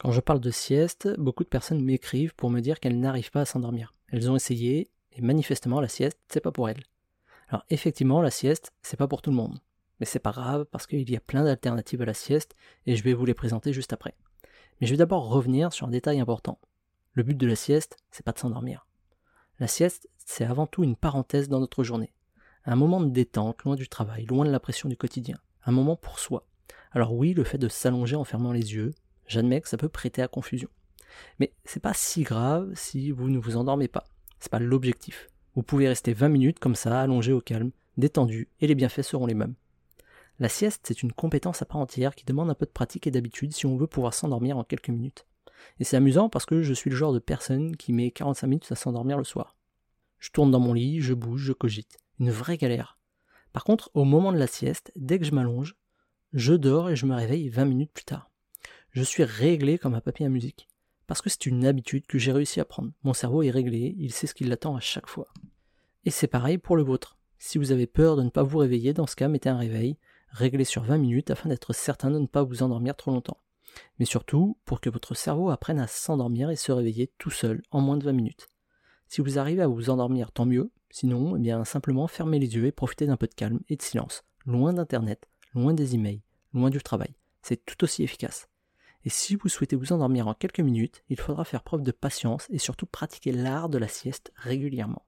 Quand je parle de sieste, beaucoup de personnes m'écrivent pour me dire qu'elles n'arrivent pas à s'endormir. Elles ont essayé, et manifestement la sieste, c'est pas pour elles. Alors effectivement, la sieste, c'est pas pour tout le monde. Mais c'est pas grave parce qu'il y a plein d'alternatives à la sieste et je vais vous les présenter juste après. Mais je vais d'abord revenir sur un détail important. Le but de la sieste, c'est pas de s'endormir. La sieste, c'est avant tout une parenthèse dans notre journée. Un moment de détente, loin du travail, loin de la pression du quotidien. Un moment pour soi. Alors oui, le fait de s'allonger en fermant les yeux, j'admets que ça peut prêter à confusion. Mais c'est pas si grave si vous ne vous endormez pas. C'est pas l'objectif. Vous pouvez rester 20 minutes comme ça, allongé au calme, détendu, et les bienfaits seront les mêmes. La sieste, c'est une compétence à part entière qui demande un peu de pratique et d'habitude si on veut pouvoir s'endormir en quelques minutes. Et c'est amusant parce que je suis le genre de personne qui met 45 minutes à s'endormir le soir. Je tourne dans mon lit, je bouge, je cogite. Une vraie galère. Par contre, au moment de la sieste, dès que je m'allonge, je dors et je me réveille 20 minutes plus tard. Je suis réglé comme un papier à musique. Parce que c'est une habitude que j'ai réussi à prendre. Mon cerveau est réglé, il sait ce qui l'attend à chaque fois. Et c'est pareil pour le vôtre. Si vous avez peur de ne pas vous réveiller, dans ce cas, mettez un réveil, réglé sur 20 minutes afin d'être certain de ne pas vous endormir trop longtemps. Mais surtout, pour que votre cerveau apprenne à s'endormir et se réveiller tout seul en moins de 20 minutes. Si vous arrivez à vous endormir, tant mieux. Sinon, eh bien, simplement fermez les yeux et profitez d'un peu de calme et de silence. Loin d'internet, loin des emails, loin du travail. C'est tout aussi efficace. Et si vous souhaitez vous endormir en quelques minutes, il faudra faire preuve de patience et surtout pratiquer l'art de la sieste régulièrement.